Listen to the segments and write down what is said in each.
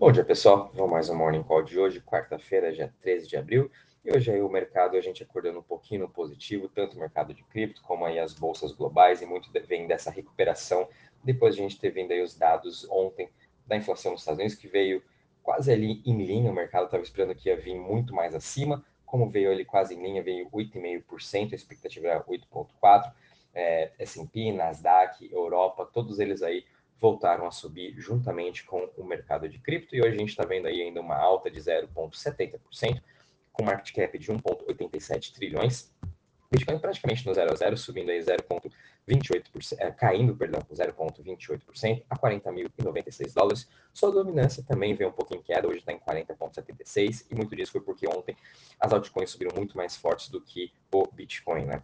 Bom dia, pessoal. Vamos mais um Morning Call de hoje, quarta-feira, dia 13 de abril. E hoje aí o mercado, a gente acordando um pouquinho positivo, tanto o mercado de cripto como aí as bolsas globais, e muito vem dessa recuperação, depois de a gente ter vindo aí os dados ontem da inflação nos Estados Unidos, que veio quase ali em linha, o mercado estava esperando que ia vir muito mais acima, como veio ali quase em linha, veio 8,5%, a expectativa era 8,4%, é, S&P, Nasdaq, Europa, todos eles aí voltaram a subir juntamente com o mercado de cripto e hoje a gente está vendo aí ainda uma alta de 0,70%, com market cap de 1,87 trilhões. Bitcoin praticamente no 0 a 0, subindo aí 0,28%, é, caindo, perdão, 0,28% a 40.096 dólares. Sua dominância também veio um pouquinho em queda, hoje está em 40,76 e muito disso foi porque ontem as altcoins subiram muito mais fortes do que o Bitcoin, né?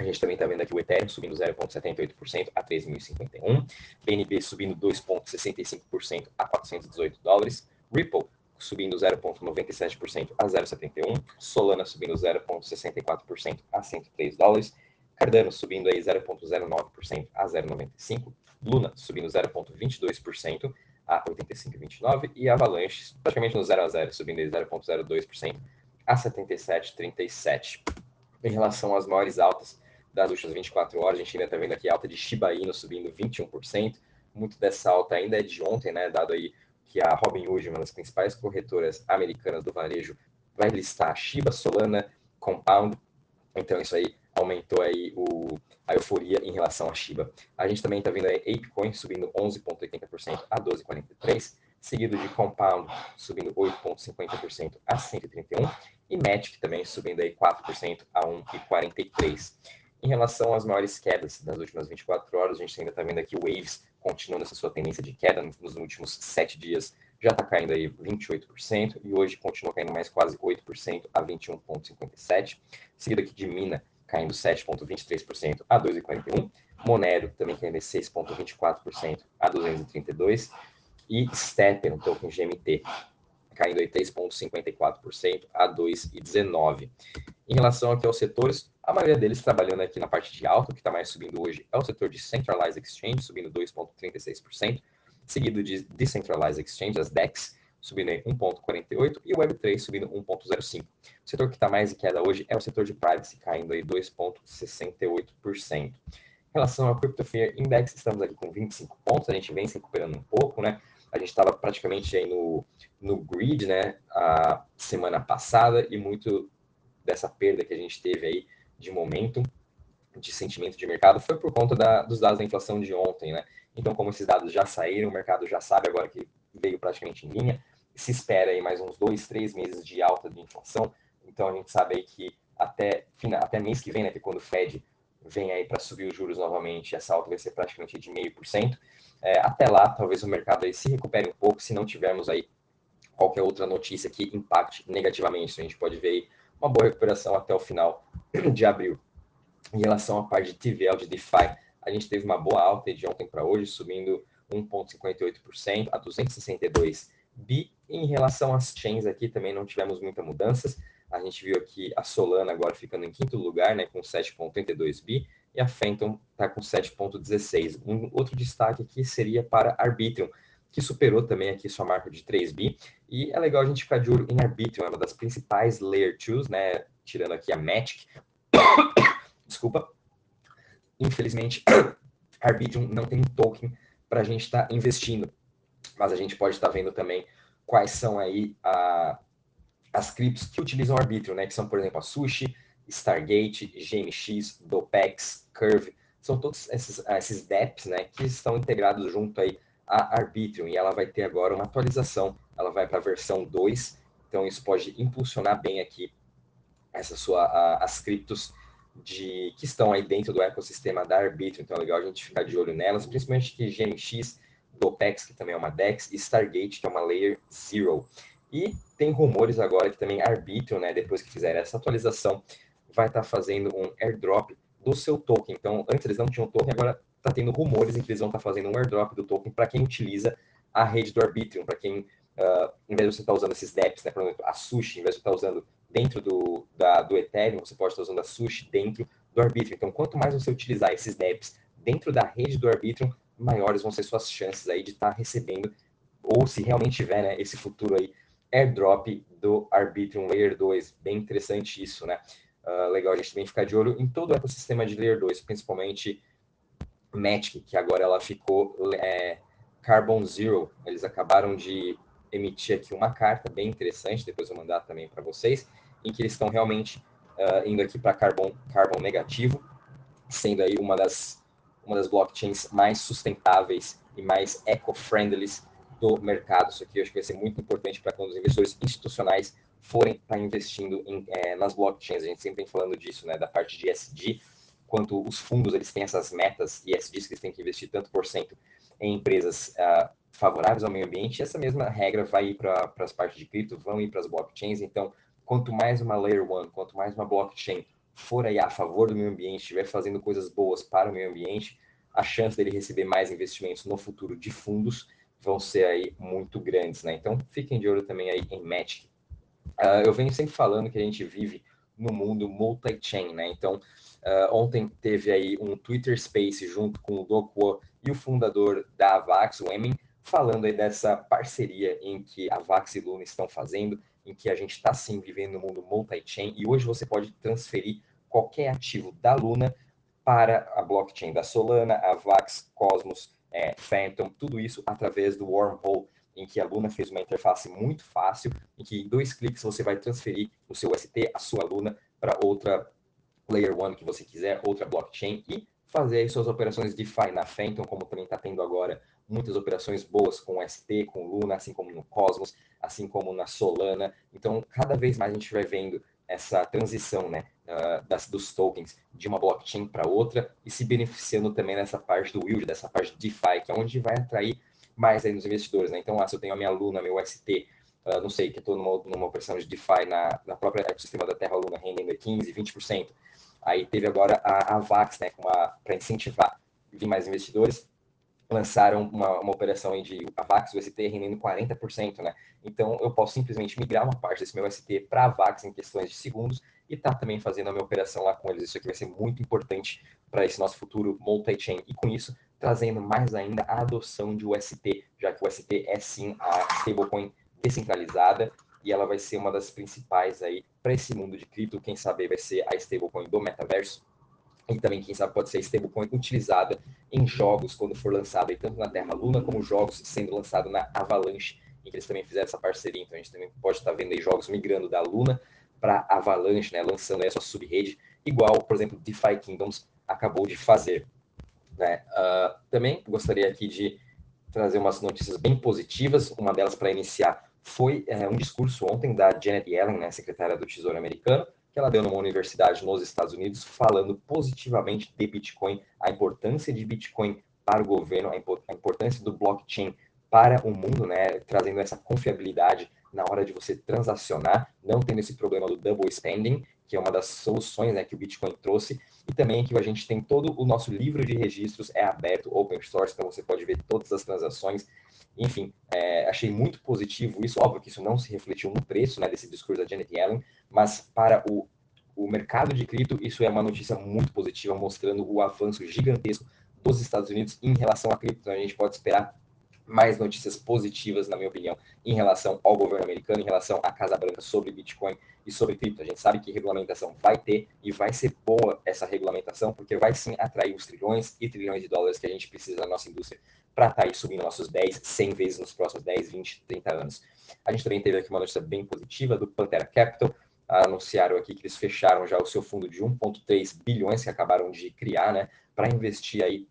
A gente também está vendo aqui o Ethereum subindo 0,78% a 3.051, BNB subindo 2,65% a 418 dólares, Ripple subindo 0,97% a 0,71, Solana subindo 0,64% a 103 dólares, Cardano subindo aí 0,09% a 0,95, Luna subindo 0,22% a 85,29 e Avalanche praticamente no 0 a 0, subindo 0,02% a 77,37. Em relação às maiores altas das últimas 24 horas. A gente ainda está vendo aqui alta de Shiba Inu subindo 21%. Muito dessa alta ainda é de ontem, né? Dado aí que a Robinhood, uma das principais corretoras americanas do varejo, vai listar Shiba, Solana, Compound. Então isso aí aumentou aí o, a euforia em relação a Shiba. A gente também está vendo aí Apecoin subindo 11,80% a 12,43%, seguido de Compound subindo 8,50% a 131% e Matic também subindo aí 4% a 1,43%. Em relação às maiores quedas das últimas 24 horas, a gente ainda está vendo aqui o Waves continuando essa sua tendência de queda nos últimos sete dias, já está caindo aí 28%, e hoje continua caindo mais quase 8% a 21,57%. Seguido aqui de Mina, caindo 7,23% a 2,41%. Monero também caindo 6,24% a 232%. E Stepper, um token GMT, caindo aí 3,54% a 2,19%. Em relação aqui aos setores, a maioria deles trabalhando aqui na parte de alta, o que está mais subindo hoje é o setor de Centralized Exchange, subindo 2,36%, seguido de Decentralized Exchange, as DEX, subindo 1,48% e o Web3 subindo 1,05%. O setor que está mais em queda hoje é o setor de Privacy, caindo aí 2,68%. Em relação ao Crypto Fear Index, estamos aqui com 25 pontos, a gente vem se recuperando um pouco, né? A gente estava praticamente aí no, no grid, né, a semana passada, e muito dessa perda que a gente teve aí de momento, de sentimento de mercado, foi por conta da, dos dados da inflação de ontem, né? Então, como esses dados já saíram, o mercado já sabe agora que veio praticamente em linha, se espera aí mais uns dois, três meses de alta de inflação, então a gente sabe aí que até, até mês que vem, né, que quando o Fed vem aí para subir os juros novamente, essa alta vai ser praticamente de meio por cento. É, até lá, talvez o mercado aí se recupere um pouco, se não tivermos aí qualquer outra notícia que impacte negativamente. a gente pode ver aí uma boa recuperação até o final de abril. Em relação à parte de TVL, de DeFi, a gente teve uma boa alta de ontem para hoje, subindo 1,58% a 262 bi. Em relação às chains aqui, também não tivemos muitas mudanças. A gente viu aqui a Solana agora ficando em quinto lugar, né, com 7,32 bi, e a Phantom está com 7,16. Um outro destaque aqui seria para Arbitrum, que superou também aqui sua marca de 3 bi. E é legal a gente ficar de olho em Arbitrum, é uma das principais Layer 2, né? Tirando aqui a Matic. Desculpa. Infelizmente, Arbitrum não tem token para a gente estar tá investindo. Mas a gente pode estar tá vendo também quais são aí a, as criptos que utilizam Arbitrum, né? Que são, por exemplo, a Sushi, Stargate, GMX, Dopex, Curve. São todos esses, esses DEPs, né? Que estão integrados junto aí a Arbitrum e ela vai ter agora uma atualização, ela vai para a versão 2, então isso pode impulsionar bem aqui essa sua, a, as criptos de, que estão aí dentro do ecossistema da Arbitrum, então é legal a gente ficar de olho nelas, principalmente que GMX, Dopex, que também é uma DEX, e Stargate, que é uma Layer Zero. E tem rumores agora que também Arbitrum, né, depois que fizer essa atualização, vai estar tá fazendo um airdrop do seu token. Então, antes eles não tinham token, agora está tendo rumores em que eles vão estar tá fazendo um airdrop do token para quem utiliza a rede do Arbitrum, para quem, uh, em vez de você estar tá usando esses DEPs, né, por exemplo, a Sushi, em vez de estar tá usando dentro do, da, do Ethereum, você pode estar usando a Sushi dentro do Arbitrum. Então, quanto mais você utilizar esses DEPs dentro da rede do Arbitrum, maiores vão ser suas chances aí de estar recebendo ou se realmente tiver né, esse futuro aí, airdrop do Arbitrum Layer 2. Bem interessante isso, né? Uh, legal a gente também ficar de olho em todo o ecossistema de Layer 2, principalmente Matic, que agora ela ficou é, Carbon Zero. Eles acabaram de emitir aqui uma carta bem interessante, depois eu mandar também para vocês, em que eles estão realmente uh, indo aqui para carbon, carbon negativo, sendo aí uma das, uma das blockchains mais sustentáveis e mais eco-friendly do mercado. Isso aqui eu acho que vai ser muito importante para quando os investidores institucionais forem estar tá investindo em, é, nas blockchains. A gente sempre vem falando disso, né, da parte de ESG, quanto os fundos eles têm essas metas ESG que eles têm que investir tanto por cento em empresas uh, favoráveis ao meio ambiente, essa mesma regra vai ir para as partes de cripto, vão ir para as blockchains. Então, quanto mais uma Layer One, quanto mais uma blockchain for aí a favor do meio ambiente, estiver fazendo coisas boas para o meio ambiente, a chance dele receber mais investimentos no futuro de fundos vão ser aí muito grandes, né? Então, fiquem de olho também aí em Magic. Uh, eu venho sempre falando que a gente vive no mundo multi-chain, né? Então, uh, ontem teve aí um Twitter Space junto com o Dokuo e o fundador da Avax, o Emin, falando aí dessa parceria em que a Vax e Luna estão fazendo, em que a gente está sim vivendo no mundo multi-chain e hoje você pode transferir qualquer ativo da Luna para a blockchain da Solana, a Vax, Cosmos, é, Phantom, tudo isso através do Wormhole, em que a Luna fez uma interface muito fácil, em que em dois cliques você vai transferir o seu ST, a sua Luna, para outra Layer 1 que você quiser, outra blockchain, e fazer aí suas operações DeFi na Phantom, como também está tendo agora muitas operações boas com ST, com Luna, assim como no Cosmos, assim como na Solana. Então, cada vez mais a gente vai vendo essa transição né, uh, das, dos tokens de uma blockchain para outra e se beneficiando também dessa parte do yield, dessa parte de DeFi, que é onde vai atrair mais aí nos investidores. Né? Então, ah, se eu tenho a minha Luna, meu ST, uh, ah, não sei, que estou numa, numa operação de DeFi na, na própria ecossistema da Terra Luna rendendo 15%, 20%. Aí teve agora a, a VAX, né, para incentivar vir mais investidores, lançaram uma, uma operação de AVAX UST rendendo 40%, né? Então eu posso simplesmente migrar uma parte desse meu ST para AVAX em questões de segundos e tá também fazendo a minha operação lá com eles. Isso aqui vai ser muito importante para esse nosso futuro multi-chain e com isso trazendo mais ainda a adoção de UST, já que o UST é sim a stablecoin descentralizada e ela vai ser uma das principais aí para esse mundo de cripto. Quem sabe vai ser a stablecoin do metaverso e também, quem sabe, pode ser stablecoin utilizada em jogos quando for lançado, tanto na Terra Luna como jogos sendo lançados na Avalanche, em que eles também fizeram essa parceria. Então a gente também pode estar vendo aí jogos migrando da Luna para Avalanche, né, lançando aí a sua subrede, igual, por exemplo, DeFi Kingdoms acabou de fazer. Né? Uh, também gostaria aqui de trazer umas notícias bem positivas. Uma delas, para iniciar, foi é, um discurso ontem da Janet Yellen, né, secretária do Tesouro americano, que ela deu numa universidade nos Estados Unidos, falando positivamente de Bitcoin, a importância de Bitcoin para o governo, a importância do blockchain para o mundo, né, trazendo essa confiabilidade na hora de você transacionar, não tendo esse problema do double spending, que é uma das soluções né, que o Bitcoin trouxe, e também que a gente tem todo o nosso livro de registros é aberto, open source, então você pode ver todas as transações. Enfim, é, achei muito positivo isso. Óbvio que isso não se refletiu no preço né, desse discurso da Janet Yellen, mas para o, o mercado de cripto, isso é uma notícia muito positiva, mostrando o avanço gigantesco dos Estados Unidos em relação à cripto. Então, a gente pode esperar mais notícias positivas, na minha opinião, em relação ao governo americano, em relação à Casa Branca sobre Bitcoin e sobre cripto. A gente sabe que regulamentação vai ter e vai ser boa essa regulamentação, porque vai sim atrair os trilhões e trilhões de dólares que a gente precisa na nossa indústria para estar tá aí subindo nossos 10, 100 vezes nos próximos 10, 20, 30 anos. A gente também teve aqui uma notícia bem positiva do Pantera Capital, anunciaram aqui que eles fecharam já o seu fundo de 1,3 bilhões que acabaram de criar, né, para investir aí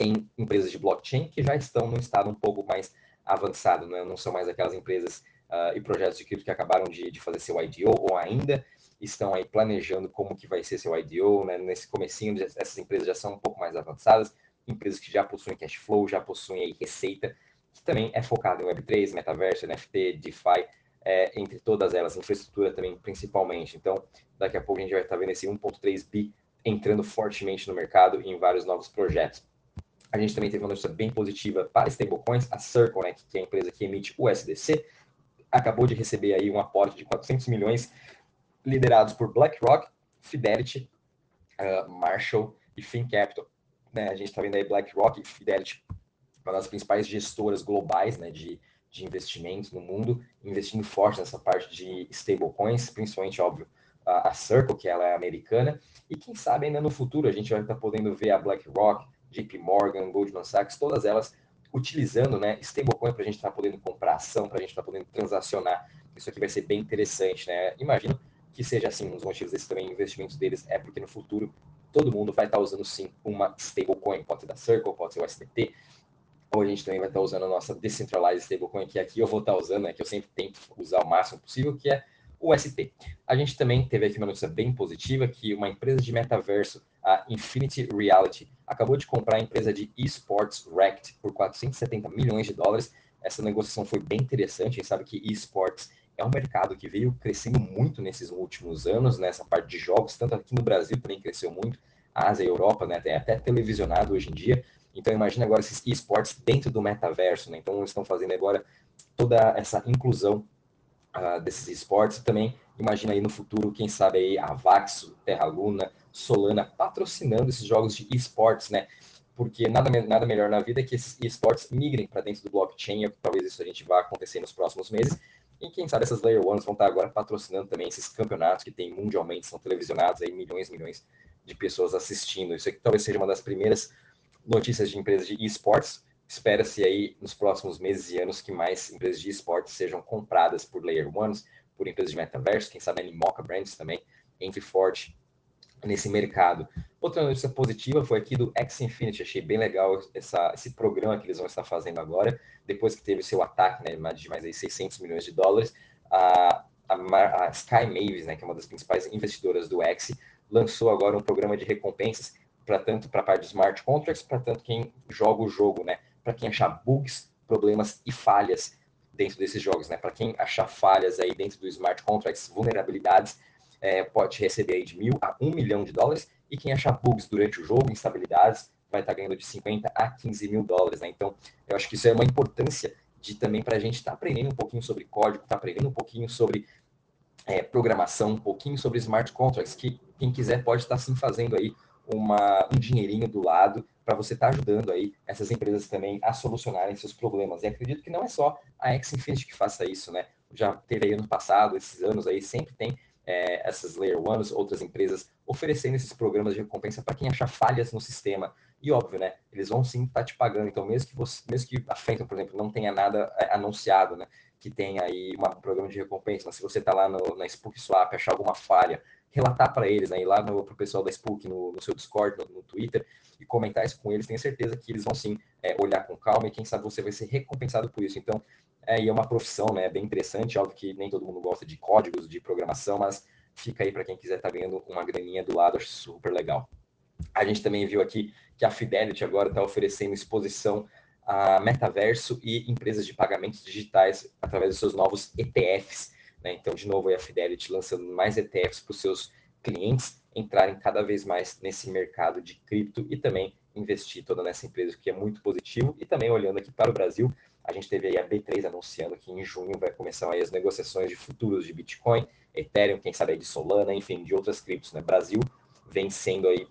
em empresas de blockchain que já estão no estado um pouco mais avançado, né? não são mais aquelas empresas uh, e projetos de cripto que acabaram de, de, fazer seu IDO ou ainda estão aí planejando como que vai ser seu IDO, né? nesse comecinho essas empresas já são um pouco mais avançadas, empresas que já possuem cash flow, já possuem aí receita, que também é focado em Web3, metaverso, NFT, DeFi, é, entre todas elas, infraestrutura também principalmente. Então, daqui a pouco a gente vai estar vendo esse 1.3 bi entrando fortemente no mercado em vários novos projetos. A gente também teve uma notícia bem positiva para stablecoins, a Circle, né, que é a empresa que emite o USDC, acabou de receber aí um aporte de 400 milhões liderados por BlackRock, Fidelity, uh, Marshall e FinCapital. Né, a gente está vendo aí BlackRock e Fidelity, uma das principais gestoras globais né, de de investimentos no mundo, investindo forte nessa parte de stablecoins, principalmente, óbvio, a, Circle, que ela é americana, e quem sabe ainda no futuro a gente vai estar podendo ver a BlackRock, JP Morgan, Goldman Sachs, todas elas utilizando né, stablecoin para a gente estar tá podendo comprar ação, para a gente estar tá podendo transacionar. Isso aqui vai ser bem interessante, né? Imagino que seja assim, um dos motivos desses também investimentos deles é porque no futuro todo mundo vai estar tá usando sim uma stablecoin, pode ser da Circle, pode ser o STT, ou a gente também vai estar usando a nossa decentralized stablecoin, que aqui eu vou estar usando, né, que eu sempre tento usar o máximo possível, que é o ST. A gente também teve aqui uma notícia bem positiva, que uma empresa de metaverso, a Infinity Reality, acabou de comprar a empresa de esports Rect por 470 milhões de dólares. Essa negociação foi bem interessante, a gente sabe que esports é um mercado que veio crescendo muito nesses últimos anos, nessa parte de jogos, tanto aqui no Brasil também cresceu muito, Ásia e Europa, né, até, até televisionado hoje em dia. Então imagina agora esses esportes dentro do metaverso, né? Então eles estão fazendo agora toda essa inclusão uh, desses esportes. Também imagina aí no futuro, quem sabe aí a Vaxo, Terra Luna, Solana patrocinando esses jogos de esportes, né? Porque nada, nada melhor na vida é que esses esportes migrem para dentro do blockchain. Talvez isso a gente vá acontecer nos próximos meses. E quem sabe essas Layer Ones vão estar agora patrocinando também esses campeonatos que tem mundialmente, são televisionados aí, milhões e milhões de pessoas assistindo. Isso aqui talvez seja uma das primeiras notícias de empresas de esportes Espera-se aí nos próximos meses e anos que mais empresas de esportes sejam compradas por Layer Ones, por empresas de metaverso, quem sabe a Animoca Brands também entre forte nesse mercado. Outra notícia positiva foi aqui do X Infinity, achei bem legal essa, esse programa que eles vão estar fazendo agora, depois que teve seu ataque né, de mais de 600 milhões de dólares, a, a, a Sky Mavis, né, que é uma das principais investidoras do X, lançou agora um programa de recompensas para tanto para a parte de smart contracts, para tanto quem joga o jogo, né, para quem achar bugs, problemas e falhas dentro desses jogos, né? Para quem achar falhas aí dentro do smart contracts, vulnerabilidades, é, pode receber aí de mil a um milhão de dólares. E quem achar bugs durante o jogo, instabilidades, vai estar tá ganhando de 50 a 15 mil dólares, né? Então, eu acho que isso é uma importância de também para a gente estar tá aprendendo um pouquinho sobre código, estar tá aprendendo um pouquinho sobre é, programação, um pouquinho sobre smart contracts, que quem quiser pode estar tá, sim fazendo aí uma, um dinheirinho do lado para você estar tá ajudando aí essas empresas também a solucionarem seus problemas. E acredito que não é só a X-Infinity que faça isso, né? Já teve aí ano passado, esses anos aí, sempre tem é, essas Layer Ones, outras empresas oferecendo esses programas de recompensa para quem achar falhas no sistema. E óbvio, né? Eles vão sim estar tá te pagando. Então, mesmo que você, mesmo que a Phantom, por exemplo, não tenha nada é, anunciado, né? Que tenha aí um programa de recompensa, mas se você está lá no, na Spook Swap, achar alguma falha, relatar para eles, né? Ir lá para o pessoal da Spook no, no seu Discord, no, no, Twitter, e comentar isso com eles. Tenho certeza que eles vão sim é, olhar com calma e quem sabe você vai ser recompensado por isso. Então, é, é uma profissão, né? Bem interessante. Óbvio que nem todo mundo gosta de códigos, de programação, mas fica aí para quem quiser estar tá ganhando uma graninha do lado, acho super legal. A gente também viu aqui que a Fidelity agora está oferecendo exposição a metaverso e empresas de pagamentos digitais através dos seus novos ETFs. Né? Então, de novo, a Fidelity lançando mais ETFs para os seus clientes entrarem cada vez mais nesse mercado de cripto e também investir toda nessa empresa, que é muito positivo. E também olhando aqui para o Brasil, a gente teve aí a B3 anunciando que em junho vai começar aí as negociações de futuros de Bitcoin, Ethereum, quem sabe aí de Solana, enfim, de outras criptos. Né? Brasil vem sendo aí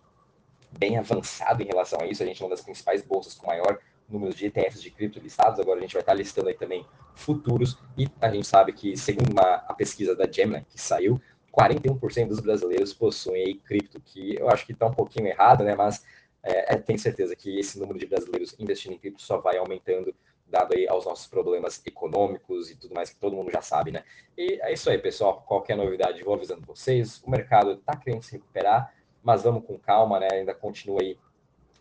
bem avançado em relação a isso. A gente é uma das principais bolsas com maior número de ETFs de cripto listados. Agora a gente vai estar listando aí também futuros. E a gente sabe que, segundo uma, a pesquisa da Gemini, que saiu, 41% dos brasileiros possuem aí cripto, que eu acho que está um pouquinho errado, né? Mas é, é, tenho certeza que esse número de brasileiros investindo em cripto só vai aumentando, dado aí aos nossos problemas econômicos e tudo mais que todo mundo já sabe, né? E é isso aí, pessoal. Qualquer novidade, vou avisando vocês. O mercado está querendo se recuperar, mas vamos com calma, né? Ainda continua aí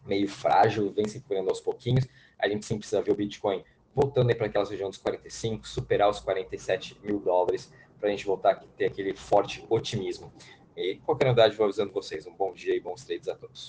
meio frágil, vem se recuperando aos pouquinhos. A gente sim precisa ver o Bitcoin voltando aí para aquela região dos 45, superar os 47 mil dólares, para a gente voltar a ter aquele forte otimismo. E qualquer novidade, vou avisando vocês. Um bom dia e bons trades a todos.